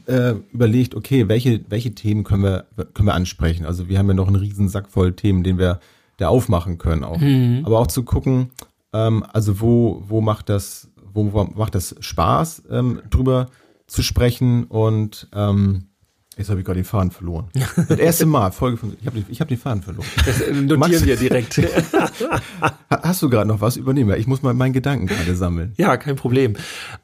Speaker 3: äh, überlegt, okay, welche, welche Themen können wir, können wir ansprechen? Also wir haben ja noch einen riesen Sack voll Themen, den wir da aufmachen können auch. Mhm. Aber auch zu gucken, ähm, also wo, wo macht das, wo, wo macht es Spaß, ähm, drüber zu sprechen und ähm, Jetzt habe ich gerade den Faden verloren. Das erste Mal, Folge von. Ich habe den, hab den Faden verloren.
Speaker 2: Das notieren Max, wir direkt.
Speaker 3: Hast du gerade noch was übernehmen? Ich muss mal meinen Gedanken gerade sammeln.
Speaker 2: Ja, kein Problem.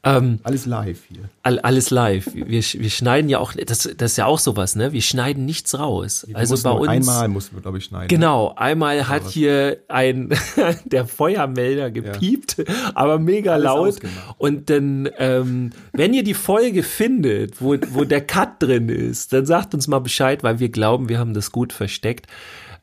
Speaker 2: Ähm,
Speaker 3: alles live hier.
Speaker 2: All, alles live. Wir, wir schneiden ja auch, das, das ist ja auch sowas, ne? Wir schneiden nichts raus.
Speaker 3: Wir
Speaker 2: also bei uns.
Speaker 3: Einmal mussten wir, glaube ich, schneiden.
Speaker 2: Genau, einmal hat hier ein der Feuermelder gepiept, ja. aber mega alles laut. Ausgemacht. Und dann, ähm, wenn ihr die Folge findet, wo, wo der Cut drin ist, ist, dann sagt uns mal Bescheid, weil wir glauben, wir haben das gut versteckt.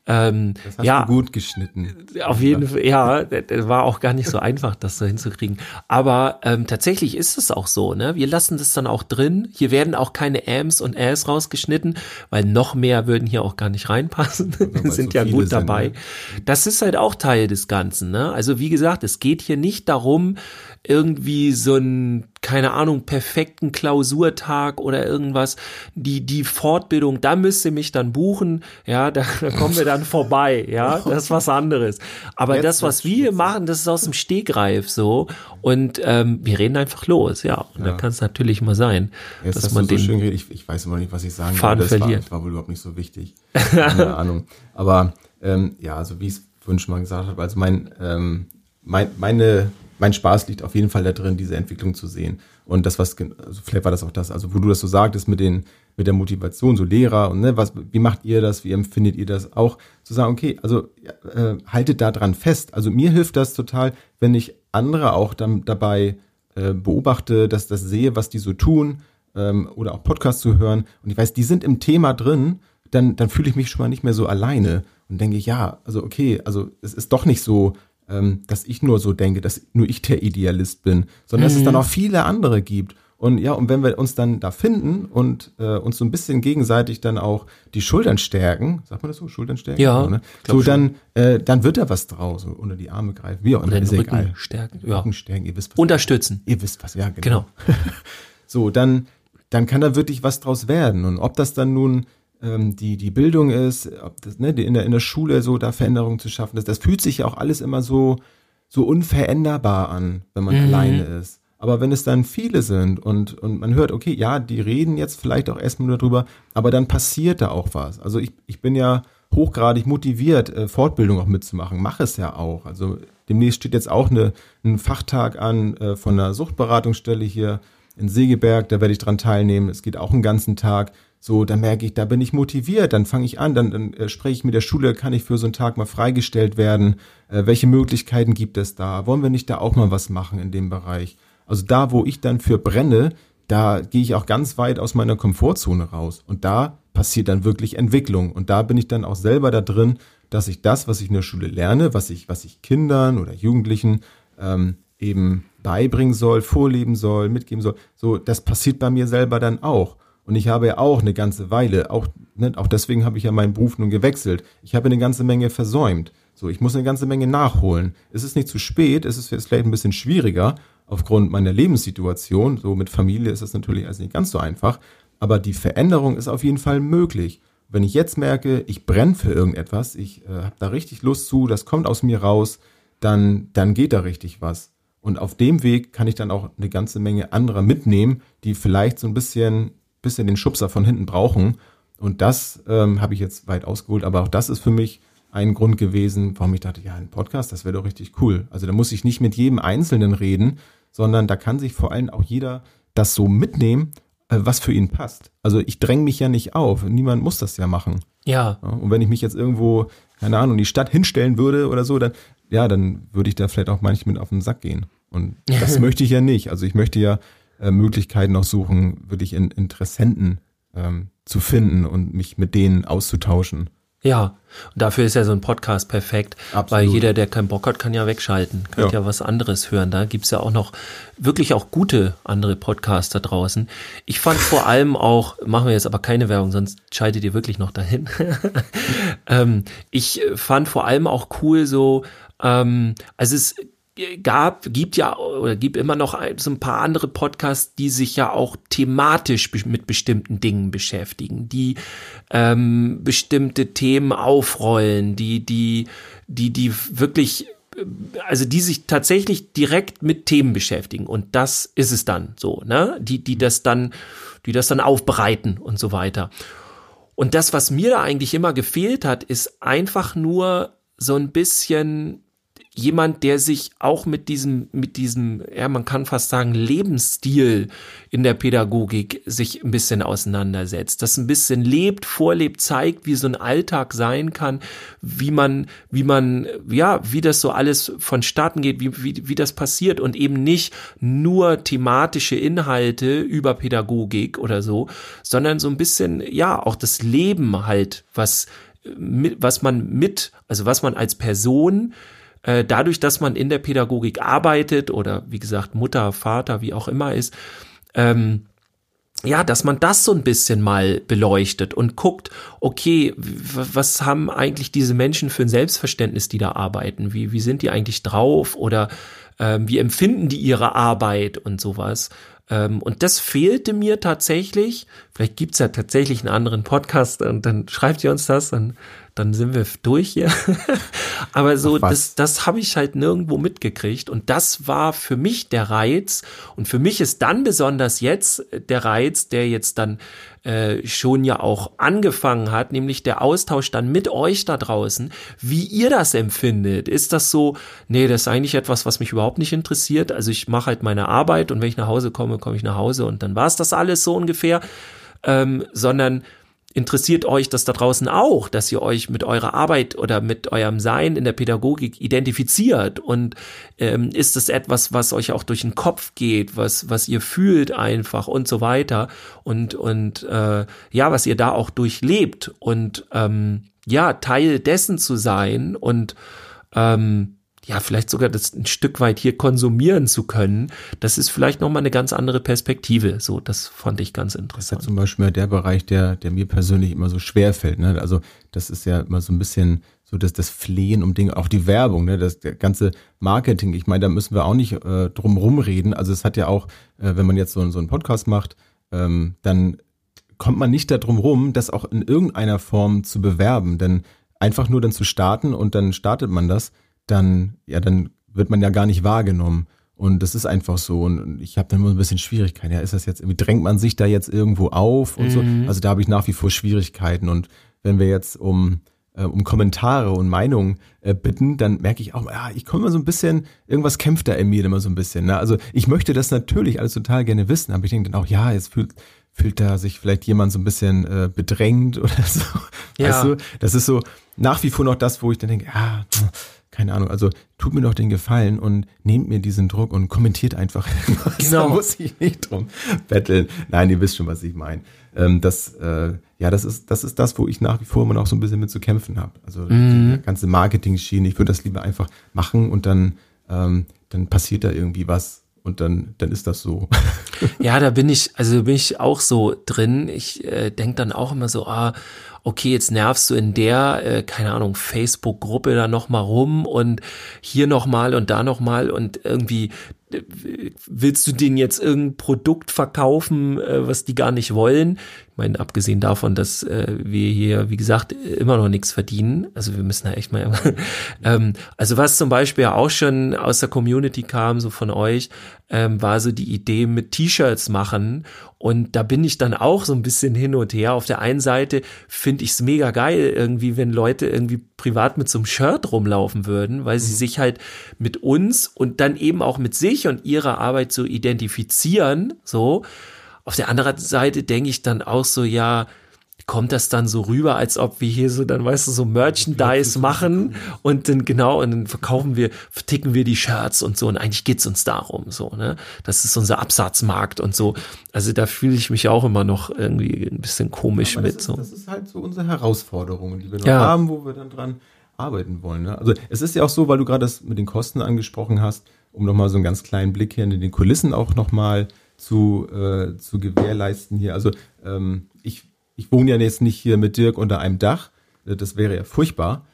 Speaker 3: Ähm, das hast ja, du gut geschnitten.
Speaker 2: Auf jeden Fall, ja, das war auch gar nicht so einfach, das so hinzukriegen. Aber ähm, tatsächlich ist es auch so, ne? Wir lassen das dann auch drin. Hier werden auch keine Ams und Äs rausgeschnitten, weil noch mehr würden hier auch gar nicht reinpassen. Wir sind so ja gut dabei. Sind, ne? Das ist halt auch Teil des Ganzen, ne? Also wie gesagt, es geht hier nicht darum, irgendwie so ein keine Ahnung, perfekten Klausurtag oder irgendwas, die, die Fortbildung, da müsst ihr mich dann buchen, ja, da, da kommen wir dann vorbei, ja, das ist was anderes. Aber Jetzt das, was wir machen, das ist aus dem Stegreif so. Und ähm, wir reden einfach los, ja, und ja. da kann es natürlich mal sein,
Speaker 3: Jetzt dass man so den schön ich, ich weiß immer nicht, was ich sagen
Speaker 2: Faden
Speaker 3: das
Speaker 2: verliert.
Speaker 3: War, war wohl überhaupt nicht so wichtig, keine Ahnung, aber ähm, ja, also wie ich es schon mal gesagt habe, also mein, ähm, mein, meine mein Spaß liegt auf jeden Fall da drin, diese Entwicklung zu sehen. Und das, was, also vielleicht war das auch das, also wo du das so sagtest mit den, mit der Motivation, so Lehrer und ne, was, wie macht ihr das, wie empfindet ihr das auch, zu sagen, okay, also äh, haltet da dran fest. Also mir hilft das total, wenn ich andere auch dann dabei äh, beobachte, dass das sehe, was die so tun, ähm, oder auch Podcasts zu hören und ich weiß, die sind im Thema drin, dann, dann fühle ich mich schon mal nicht mehr so alleine und denke, ja, also okay, also es ist doch nicht so, ähm, dass ich nur so denke, dass nur ich der Idealist bin, sondern mhm. dass es dann auch viele andere gibt. Und ja, und wenn wir uns dann da finden und äh, uns so ein bisschen gegenseitig dann auch die Schultern stärken, sagt man das so, Schultern stärken?
Speaker 2: Ja.
Speaker 3: Ne? So, dann, äh, dann wird da was draus, unter die Arme greifen, wie auch immer,
Speaker 2: ist
Speaker 3: Rücken
Speaker 2: egal. stärken,
Speaker 3: ja. Rücken stärken, ihr wisst
Speaker 2: was. Unterstützen.
Speaker 3: Ihr wisst was, ja, genau.
Speaker 2: genau.
Speaker 3: so, dann, dann kann da wirklich was draus werden. Und ob das dann nun ähm, die, die Bildung ist, ob das, ne, in der, in der Schule so da Veränderungen zu schaffen, das, das fühlt sich ja auch alles immer so, so unveränderbar an, wenn man mhm. alleine ist. Aber wenn es dann viele sind und, und man hört, okay, ja, die reden jetzt vielleicht auch erstmal nur drüber, aber dann passiert da auch was. Also ich, ich bin ja hochgradig motiviert, äh, Fortbildung auch mitzumachen, mache es ja auch. Also demnächst steht jetzt auch eine, ein Fachtag an äh, von einer Suchtberatungsstelle hier in Segeberg, da werde ich dran teilnehmen. Es geht auch einen ganzen Tag. So, dann merke ich, da bin ich motiviert, dann fange ich an, dann, dann äh, spreche ich mit der Schule, kann ich für so einen Tag mal freigestellt werden? Äh, welche Möglichkeiten gibt es da? Wollen wir nicht da auch mal was machen in dem Bereich? Also da, wo ich dann für brenne, da gehe ich auch ganz weit aus meiner Komfortzone raus. Und da passiert dann wirklich Entwicklung. Und da bin ich dann auch selber da drin, dass ich das, was ich in der Schule lerne, was ich, was ich Kindern oder Jugendlichen ähm, eben beibringen soll, vorleben soll, mitgeben soll, so, das passiert bei mir selber dann auch. Und ich habe ja auch eine ganze Weile, auch, ne, auch deswegen habe ich ja meinen Beruf nun gewechselt. Ich habe eine ganze Menge versäumt. So, ich muss eine ganze Menge nachholen. Es ist nicht zu spät, es ist vielleicht ein bisschen schwieriger aufgrund meiner Lebenssituation. So mit Familie ist das natürlich also nicht ganz so einfach. Aber die Veränderung ist auf jeden Fall möglich. Wenn ich jetzt merke, ich brenne für irgendetwas, ich äh, habe da richtig Lust zu, das kommt aus mir raus, dann, dann geht da richtig was. Und auf dem Weg kann ich dann auch eine ganze Menge anderer mitnehmen, die vielleicht so ein bisschen bisschen den Schubser von hinten brauchen. Und das ähm, habe ich jetzt weit ausgeholt, aber auch das ist für mich ein Grund gewesen, warum ich dachte, ja, ein Podcast, das wäre doch richtig cool. Also da muss ich nicht mit jedem Einzelnen reden, sondern da kann sich vor allem auch jeder das so mitnehmen, äh, was für ihn passt. Also ich dränge mich ja nicht auf. Niemand muss das ja machen.
Speaker 2: Ja.
Speaker 3: ja. Und wenn ich mich jetzt irgendwo, keine Ahnung, in die Stadt hinstellen würde oder so, dann, ja, dann würde ich da vielleicht auch manchmal mit auf den Sack gehen. Und das möchte ich ja nicht. Also ich möchte ja äh, Möglichkeiten noch suchen, wirklich in Interessenten ähm, zu finden und mich mit denen auszutauschen.
Speaker 2: Ja, und dafür ist ja so ein Podcast perfekt, Absolut. weil jeder, der keinen Bock hat, kann ja wegschalten, kann ja, ja was anderes hören. Da gibt's ja auch noch wirklich auch gute andere Podcasts da draußen. Ich fand vor allem auch, machen wir jetzt aber keine Werbung, sonst schaltet ihr wirklich noch dahin. ähm, ich fand vor allem auch cool so, ähm, also es gab, gibt ja oder gibt immer noch so ein paar andere Podcasts, die sich ja auch thematisch mit bestimmten Dingen beschäftigen, die ähm, bestimmte Themen aufrollen, die, die, die, die wirklich, also die sich tatsächlich direkt mit Themen beschäftigen. Und das ist es dann so, ne? Die, die das dann, die das dann aufbereiten und so weiter. Und das, was mir da eigentlich immer gefehlt hat, ist einfach nur so ein bisschen jemand, der sich auch mit diesem, mit diesem, ja, man kann fast sagen, Lebensstil in der Pädagogik sich ein bisschen auseinandersetzt, das ein bisschen lebt, vorlebt, zeigt, wie so ein Alltag sein kann, wie man, wie man, ja, wie das so alles vonstatten geht, wie, wie, wie das passiert und eben nicht nur thematische Inhalte über Pädagogik oder so, sondern so ein bisschen, ja, auch das Leben halt, was, mit, was man mit, also was man als Person äh, dadurch, dass man in der Pädagogik arbeitet oder wie gesagt Mutter, Vater, wie auch immer ist, ähm, ja, dass man das so ein bisschen mal beleuchtet und guckt, okay, was haben eigentlich diese Menschen für ein Selbstverständnis, die da arbeiten? Wie, wie sind die eigentlich drauf oder ähm, wie empfinden die ihre Arbeit und sowas? Ähm, und das fehlte mir tatsächlich. Vielleicht gibt's ja tatsächlich einen anderen Podcast und dann schreibt ihr uns das, dann, dann sind wir durch hier. Aber so, das, das habe ich halt nirgendwo mitgekriegt. Und das war für mich der Reiz. Und für mich ist dann besonders jetzt der Reiz, der jetzt dann äh, schon ja auch angefangen hat, nämlich der Austausch dann mit euch da draußen, wie ihr das empfindet. Ist das so, nee, das ist eigentlich etwas, was mich überhaupt nicht interessiert. Also ich mache halt meine Arbeit und wenn ich nach Hause komme, komme ich nach Hause und dann war es das alles so ungefähr. Ähm, sondern interessiert euch das da draußen auch, dass ihr euch mit eurer Arbeit oder mit eurem Sein in der Pädagogik identifiziert? Und ähm, ist es etwas, was euch auch durch den Kopf geht, was was ihr fühlt einfach und so weiter? Und und äh, ja, was ihr da auch durchlebt. Und ähm, ja Teil dessen zu sein und ähm, ja, vielleicht sogar das ein Stück weit hier konsumieren zu können, das ist vielleicht nochmal eine ganz andere Perspektive. So, das fand ich ganz interessant.
Speaker 3: Das ist ja zum Beispiel der Bereich, der, der mir persönlich immer so schwer fällt. Ne? Also, das ist ja immer so ein bisschen so das, das Flehen um Dinge, auch die Werbung, ne? das der ganze Marketing. Ich meine, da müssen wir auch nicht äh, drum rumreden. Also, es hat ja auch, äh, wenn man jetzt so, so einen Podcast macht, ähm, dann kommt man nicht darum rum, das auch in irgendeiner Form zu bewerben. Denn einfach nur dann zu starten und dann startet man das, dann, ja, dann wird man ja gar nicht wahrgenommen. Und das ist einfach so. Und ich habe dann immer ein bisschen Schwierigkeiten. Ja, ist das jetzt irgendwie, drängt man sich da jetzt irgendwo auf und mhm. so? Also da habe ich nach wie vor Schwierigkeiten. Und wenn wir jetzt um, äh, um Kommentare und Meinungen äh, bitten, dann merke ich auch, ja, ich komme immer so ein bisschen, irgendwas kämpft da in mir immer so ein bisschen. Ne? Also ich möchte das natürlich alles total gerne wissen, aber ich denke dann auch, ja, jetzt fühlt, fühlt da sich vielleicht jemand so ein bisschen äh, bedrängt oder so. Ja. Weißt du, das ist so nach wie vor noch das, wo ich dann denke, ja, keine Ahnung, also tut mir doch den Gefallen und nehmt mir diesen Druck und kommentiert einfach irgendwas. Genau. Da muss ich nicht drum betteln. Nein, ihr wisst schon, was ich meine. Ähm, das, äh, ja, das ist, das ist das, wo ich nach wie vor immer noch so ein bisschen mit zu kämpfen habe. Also mhm. die ganze Marketing-Schiene, ich würde das lieber einfach machen und dann, ähm, dann passiert da irgendwie was und dann, dann ist das so.
Speaker 2: Ja, da bin ich, also bin ich auch so drin. Ich äh, denke dann auch immer so, ah, okay, jetzt nervst du in der, äh, keine Ahnung, Facebook-Gruppe da nochmal rum und hier nochmal und da nochmal und irgendwie äh, willst du denen jetzt irgendein Produkt verkaufen, äh, was die gar nicht wollen? Ich meine, abgesehen davon, dass äh, wir hier, wie gesagt, immer noch nichts verdienen. Also wir müssen ja echt mal. ähm, also was zum Beispiel auch schon aus der Community kam, so von euch, ähm, war so die Idee mit T-Shirts machen. Und da bin ich dann auch so ein bisschen hin und her. Auf der einen Seite finde ich es mega geil, irgendwie, wenn Leute irgendwie privat mit so einem Shirt rumlaufen würden, weil sie mhm. sich halt mit uns und dann eben auch mit sich und ihrer Arbeit so identifizieren, so. Auf der anderen Seite denke ich dann auch so, ja, kommt das dann so rüber, als ob wir hier so dann, weißt du, so Merchandise machen und dann genau, und dann verkaufen wir, verticken wir die Shirts und so und eigentlich geht's uns darum, so, ne? Das ist unser Absatzmarkt und so. Also da fühle ich mich auch immer noch irgendwie ein bisschen komisch mit,
Speaker 3: ist,
Speaker 2: so.
Speaker 3: Das ist halt so unsere Herausforderung, die wir noch ja. haben, wo wir dann dran arbeiten wollen, ne? Also es ist ja auch so, weil du gerade das mit den Kosten angesprochen hast, um nochmal so einen ganz kleinen Blick hier in den Kulissen auch nochmal mal zu, äh, zu gewährleisten hier. Also ähm, ich, ich wohne ja jetzt nicht hier mit Dirk unter einem Dach. Äh, das wäre ja furchtbar.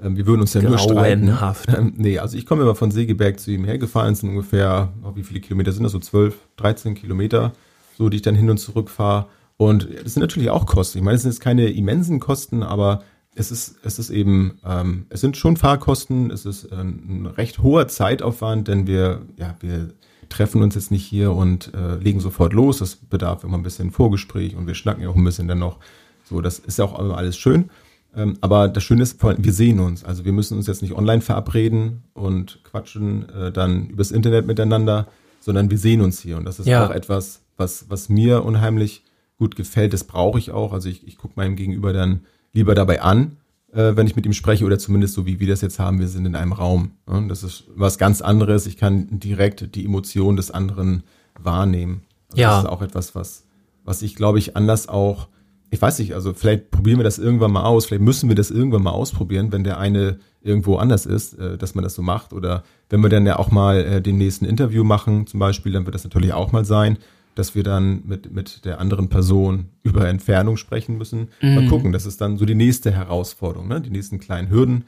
Speaker 3: Ähm, wir würden uns ja nur streiten. Ähm, nee, also ich komme immer von Segeberg zu ihm hergefahren. Es sind ungefähr, oh, wie viele Kilometer sind das? So 12, 13 Kilometer, so die ich dann hin und zurück fahre. Und das sind natürlich auch Kosten. Ich meine, es sind jetzt keine immensen Kosten, aber es ist, es ist eben, ähm, es sind schon Fahrkosten, es ist äh, ein recht hoher Zeitaufwand, denn wir, ja, wir treffen uns jetzt nicht hier und äh, legen sofort los. Das bedarf immer ein bisschen Vorgespräch und wir schnacken ja auch ein bisschen dann noch. So, das ist ja auch alles schön. Ähm, aber das Schöne ist, wir sehen uns. Also wir müssen uns jetzt nicht online verabreden und quatschen äh, dann übers Internet miteinander, sondern wir sehen uns hier. Und das ist ja. auch etwas, was, was mir unheimlich gut gefällt. Das brauche ich auch. Also ich, ich gucke meinem Gegenüber dann lieber dabei an äh, wenn ich mit ihm spreche oder zumindest so wie wir das jetzt haben, wir sind in einem Raum. Ja, das ist was ganz anderes. Ich kann direkt die Emotion des anderen wahrnehmen. Also ja. Das ist auch etwas, was, was ich glaube ich anders auch, ich weiß nicht, also vielleicht probieren wir das irgendwann mal aus, vielleicht müssen wir das irgendwann mal ausprobieren, wenn der eine irgendwo anders ist, äh, dass man das so macht. Oder wenn wir dann ja auch mal äh, den nächsten Interview machen, zum Beispiel, dann wird das natürlich auch mal sein dass wir dann mit, mit der anderen Person über Entfernung sprechen müssen. Mhm. Mal gucken, das ist dann so die nächste Herausforderung, ne? die nächsten kleinen Hürden,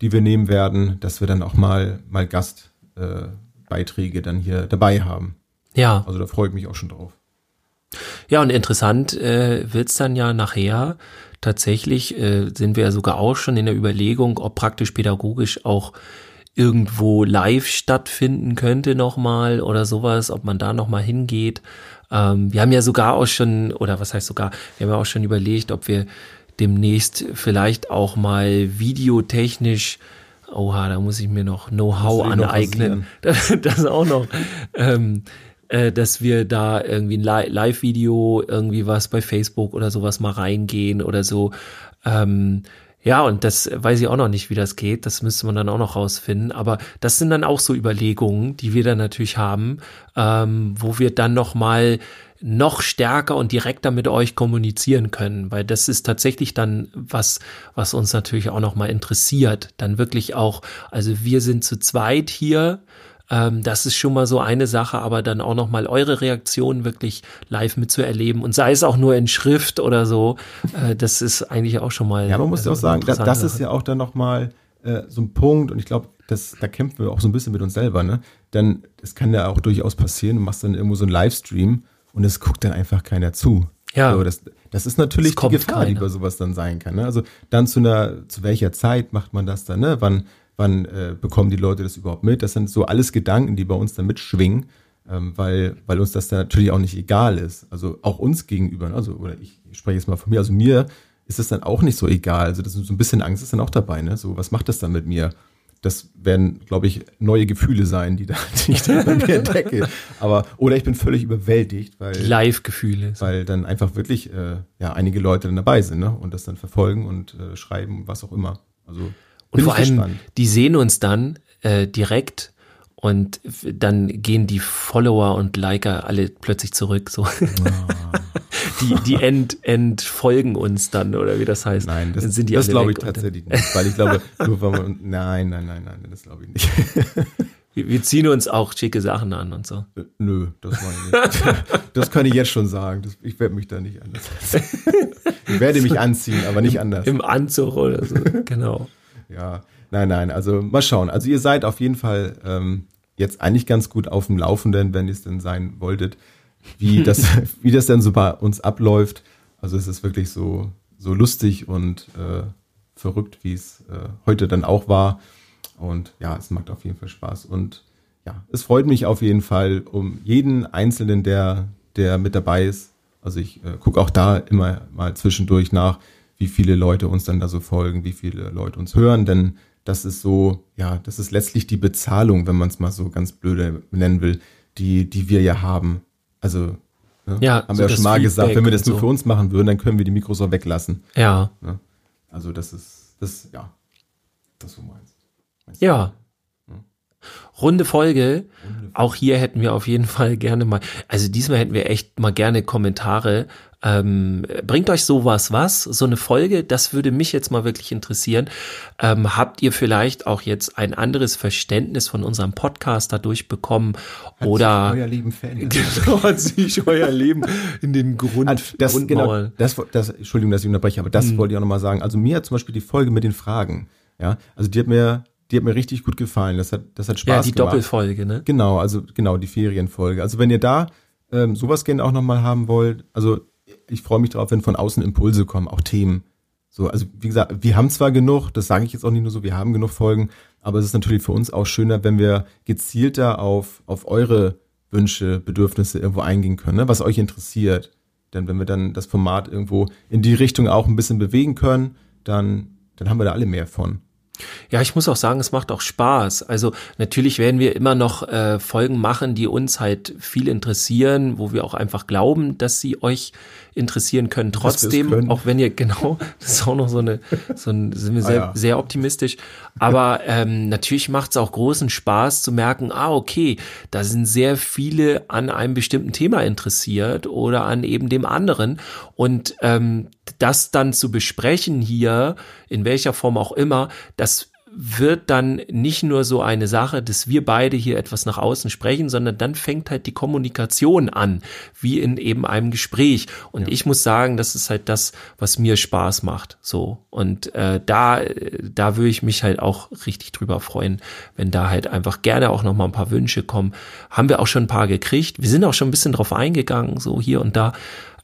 Speaker 3: die wir nehmen werden, dass wir dann auch mal, mal Gastbeiträge äh, dann hier dabei haben.
Speaker 2: Ja.
Speaker 3: Also da freue ich mich auch schon drauf.
Speaker 2: Ja, und interessant äh, wird's dann ja nachher. Tatsächlich äh, sind wir ja sogar auch schon in der Überlegung, ob praktisch pädagogisch auch irgendwo live stattfinden könnte nochmal oder sowas, ob man da nochmal hingeht. Ähm, wir haben ja sogar auch schon, oder was heißt sogar, wir haben ja auch schon überlegt, ob wir demnächst vielleicht auch mal videotechnisch Oha, da muss ich mir noch Know-how
Speaker 3: ich noch
Speaker 2: aneignen. Das, auch noch. Ähm, äh, dass wir da irgendwie ein Li- Live-Video, irgendwie was bei Facebook oder sowas mal reingehen oder so. Ähm, ja, und das weiß ich auch noch nicht, wie das geht. Das müsste man dann auch noch rausfinden. Aber das sind dann auch so Überlegungen, die wir dann natürlich haben, ähm, wo wir dann noch mal noch stärker und direkter mit euch kommunizieren können, weil das ist tatsächlich dann was, was uns natürlich auch noch mal interessiert. Dann wirklich auch, also wir sind zu zweit hier. Ähm, das ist schon mal so eine Sache, aber dann auch noch mal eure Reaktionen wirklich live mitzuerleben und sei es auch nur in Schrift oder so, äh, das ist eigentlich auch schon mal.
Speaker 3: Ja, man muss ja auch sagen, das, das ist ja auch dann nochmal äh, so ein Punkt und ich glaube, das, da kämpfen wir auch so ein bisschen mit uns selber, ne? Denn es kann ja auch durchaus passieren, du machst dann irgendwo so einen Livestream und es guckt dann einfach keiner zu.
Speaker 2: Ja.
Speaker 3: So, das, das ist natürlich
Speaker 2: kommt
Speaker 3: die Gefahr, die
Speaker 2: keiner.
Speaker 3: bei sowas dann sein kann. Ne? Also dann zu einer, zu welcher Zeit macht man das dann, ne? Wann, wann äh, bekommen die Leute das überhaupt mit? Das sind so alles Gedanken, die bei uns dann mitschwingen, ähm, weil, weil uns das dann natürlich auch nicht egal ist. Also auch uns gegenüber, ne? also, oder ich, ich spreche jetzt mal von mir, also mir ist es dann auch nicht so egal. Also das ist so ein bisschen Angst ist dann auch dabei, ne? So, was macht das dann mit mir? Das werden, glaube ich, neue Gefühle sein, die, da, die ich da bei mir entdecke. Aber, oder ich bin völlig überwältigt, weil,
Speaker 2: Live-Gefühle.
Speaker 3: weil dann einfach wirklich äh, ja, einige Leute dann dabei sind ne? und das dann verfolgen und äh, schreiben, was auch immer. Also
Speaker 2: Und
Speaker 3: bin
Speaker 2: vor allem,
Speaker 3: gespannt.
Speaker 2: die sehen uns dann äh, direkt und dann gehen die Follower und Liker alle plötzlich zurück. So. die die ent, entfolgen uns dann, oder wie das heißt.
Speaker 3: Nein, das,
Speaker 2: dann sind die
Speaker 3: das glaube ich tatsächlich nicht, weil ich glaube, nur wenn man, nein, nein, nein, nein, das glaube ich nicht.
Speaker 2: Wir, wir ziehen uns auch schicke Sachen an und so.
Speaker 3: Äh, Nö, das meine ich nicht. Das kann ich jetzt schon sagen. Das, ich werde mich da nicht anders. Ich werde mich anziehen, aber nicht anders.
Speaker 2: Im Anzug oder so. genau.
Speaker 3: Ja, nein, nein. Also mal schauen. Also ihr seid auf jeden Fall ähm, jetzt eigentlich ganz gut auf dem Laufenden, wenn ihr es denn sein wolltet, wie das, wie das denn so bei uns abläuft. Also es ist wirklich so so lustig und äh, verrückt, wie es äh, heute dann auch war. Und ja, es macht auf jeden Fall Spaß. Und ja, es freut mich auf jeden Fall um jeden Einzelnen, der, der mit dabei ist. Also ich äh, gucke auch da immer mal zwischendurch nach, wie viele Leute uns dann da so folgen, wie viele Leute uns hören, denn das ist so, ja, das ist letztlich die Bezahlung, wenn man es mal so ganz blöde nennen will, die, die wir ja haben. Also, ne,
Speaker 2: Ja,
Speaker 3: haben
Speaker 2: so
Speaker 3: wir ja schon mal gesagt, wenn wir
Speaker 2: Feedback
Speaker 3: das nur
Speaker 2: und
Speaker 3: für
Speaker 2: so.
Speaker 3: uns machen würden, dann können wir die Mikros auch weglassen.
Speaker 2: Ja.
Speaker 3: Ne? Also das ist, das, ja, das so meinst. meinst
Speaker 2: Ja. Runde Folge. Auch hier hätten wir auf jeden Fall gerne mal, also diesmal hätten wir echt mal gerne Kommentare. Ähm, bringt euch sowas was? So eine Folge? Das würde mich jetzt mal wirklich interessieren. Ähm, habt ihr vielleicht auch jetzt ein anderes Verständnis von unserem Podcast dadurch bekommen?
Speaker 3: Hat
Speaker 2: Oder
Speaker 3: euer Leben verändert.
Speaker 2: Genau, hat sich euer Leben in den Grund,
Speaker 3: Also das, genau, das, das, Entschuldigung, dass ich unterbreche, aber das
Speaker 2: Mhm.
Speaker 3: wollte ich auch nochmal sagen. Also mir hat zum Beispiel die Folge mit den Fragen, ja, also die hat mir, die hat mir richtig gut gefallen. Das hat, das hat Spaß
Speaker 2: ja, die
Speaker 3: gemacht.
Speaker 2: Doppelfolge, ne?
Speaker 3: Genau, also genau, die Ferienfolge. Also wenn ihr da ähm, sowas gerne auch nochmal haben wollt, also ich freue mich drauf, wenn von außen Impulse kommen, auch Themen. So, also wie gesagt, wir haben zwar genug, das sage ich jetzt auch nicht nur so, wir haben genug Folgen, aber es ist natürlich für uns auch schöner, wenn wir gezielter auf, auf eure Wünsche, Bedürfnisse irgendwo eingehen können, ne, was euch interessiert. Denn wenn wir dann das Format irgendwo in die Richtung auch ein bisschen bewegen können, dann, dann haben wir da alle mehr von.
Speaker 2: Ja, ich muss auch sagen, es macht auch Spaß. Also natürlich werden wir immer noch äh, Folgen machen, die uns halt viel interessieren, wo wir auch einfach glauben, dass sie euch interessieren können. Trotzdem,
Speaker 3: können.
Speaker 2: auch wenn ihr genau, das ist auch noch so eine, so ein, sind wir
Speaker 3: Ah,
Speaker 2: sehr,
Speaker 3: ja.
Speaker 2: sehr optimistisch. Aber ähm, natürlich macht es auch großen Spaß zu merken, ah okay, da sind sehr viele an einem bestimmten Thema interessiert oder an eben dem anderen und ähm, das dann zu besprechen hier, in welcher Form auch immer, das wird dann nicht nur so eine Sache, dass wir beide hier etwas nach außen sprechen, sondern dann fängt halt die Kommunikation an, wie in eben einem Gespräch. Und ja. ich muss sagen, das ist halt das, was mir Spaß macht. So und äh, da, da würde ich mich halt auch richtig drüber freuen, wenn da halt einfach gerne auch noch mal ein paar Wünsche kommen. Haben wir auch schon ein paar gekriegt. Wir sind auch schon ein bisschen drauf eingegangen, so hier und da.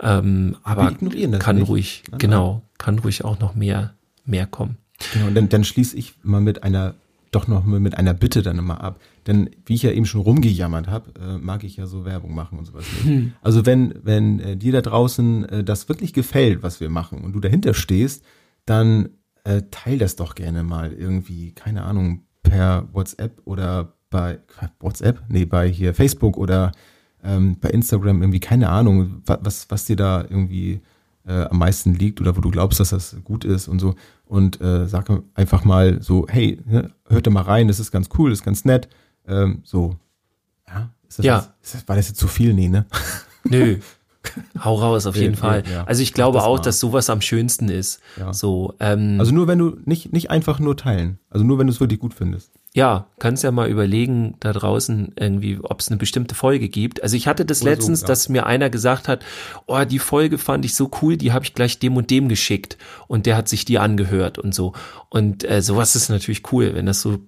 Speaker 2: Ähm, aber kann nicht. ruhig, nein, genau, kann ruhig auch noch mehr, mehr kommen.
Speaker 3: Genau, und dann, dann schließe ich mal mit einer, doch noch mit einer Bitte dann immer ab. Denn wie ich ja eben schon rumgejammert habe, äh, mag ich ja so Werbung machen und sowas nicht. Hm. Also wenn, wenn äh, dir da draußen äh, das wirklich gefällt, was wir machen und du dahinter stehst, dann äh, teil das doch gerne mal irgendwie, keine Ahnung, per WhatsApp oder bei WhatsApp, nee, bei hier Facebook oder ähm, bei Instagram irgendwie, keine Ahnung, was, was dir da irgendwie äh, am meisten liegt oder wo du glaubst, dass das gut ist und so. Und äh, sag einfach mal so, hey, ne, hört da mal rein, das ist ganz cool, das ist ganz nett. Ähm, so, ja, ist das
Speaker 2: ja.
Speaker 3: Ist das, war das jetzt zu viel? Nee, ne?
Speaker 2: Nö. Hau raus, auf jeden Fall. Ja. Also ich glaube das auch, dass sowas am schönsten ist. Ja. So, ähm,
Speaker 3: also nur wenn du nicht, nicht einfach nur teilen. Also nur wenn du es wirklich gut findest
Speaker 2: ja, kannst ja mal überlegen da draußen irgendwie, ob es eine bestimmte Folge gibt. Also ich hatte das Oder letztens, so, ja. dass mir einer gesagt hat, oh, die Folge fand ich so cool, die habe ich gleich dem und dem geschickt und der hat sich die angehört und so. Und äh, sowas ist natürlich cool, wenn das so, äh,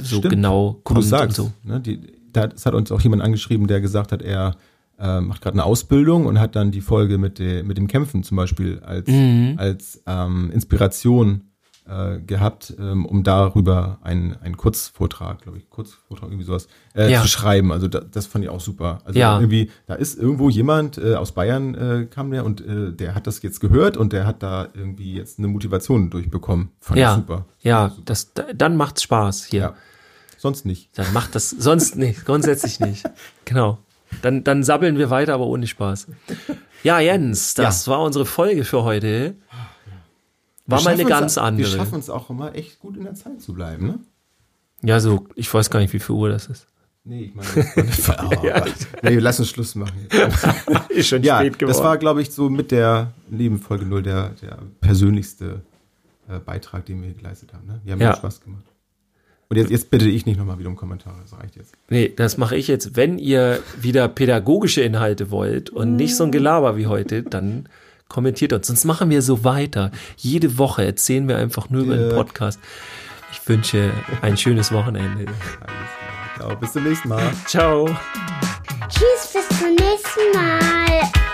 Speaker 2: so Stimmt. genau kommt du sagst, und
Speaker 3: so. Ne, die, das hat uns auch jemand angeschrieben, der gesagt hat, er äh, macht gerade eine Ausbildung und hat dann die Folge mit, de, mit dem Kämpfen zum Beispiel als, mhm. als ähm, Inspiration äh, gehabt, ähm, um darüber einen, einen Kurzvortrag, glaube ich, Kurzvortrag, irgendwie sowas, äh, ja. zu schreiben. Also da, das fand ich auch super. Also ja. irgendwie, da ist irgendwo jemand äh, aus Bayern äh, kam der und äh, der hat das jetzt gehört und der hat da irgendwie jetzt eine Motivation durchbekommen.
Speaker 2: Fand ja. ich super. Ja, super. Das, dann macht's Spaß hier. Ja.
Speaker 3: Sonst nicht.
Speaker 2: Dann macht das sonst nicht, grundsätzlich nicht. Genau. Dann, dann sabbeln wir weiter, aber ohne Spaß. Ja, Jens, das war unsere Folge für heute. War mal eine ganz andere.
Speaker 3: Wir schaffen es auch immer echt gut in der Zeit zu bleiben, ne?
Speaker 2: Ja, so, ich weiß gar nicht, wie viel Uhr das ist.
Speaker 3: Nee, ich meine, oh, ja. nee, lass uns Schluss machen.
Speaker 2: ist schon
Speaker 3: ja,
Speaker 2: spät geworden.
Speaker 3: Das war, glaube ich, so mit der Nebenfolge null der, der persönlichste äh, Beitrag, den wir geleistet haben. Ne? Wir haben ja. Spaß gemacht. Und jetzt, jetzt bitte ich nicht nochmal wieder um Kommentare, das reicht jetzt.
Speaker 2: Nee, das mache ich jetzt. Wenn ihr wieder pädagogische Inhalte wollt und nicht so ein Gelaber wie heute, dann Kommentiert uns. Sonst machen wir so weiter. Jede Woche erzählen wir einfach nur über den Podcast. Ich wünsche ein schönes Wochenende.
Speaker 3: Ciao, bis zum nächsten Mal.
Speaker 2: Ciao.
Speaker 1: Tschüss, bis zum nächsten Mal.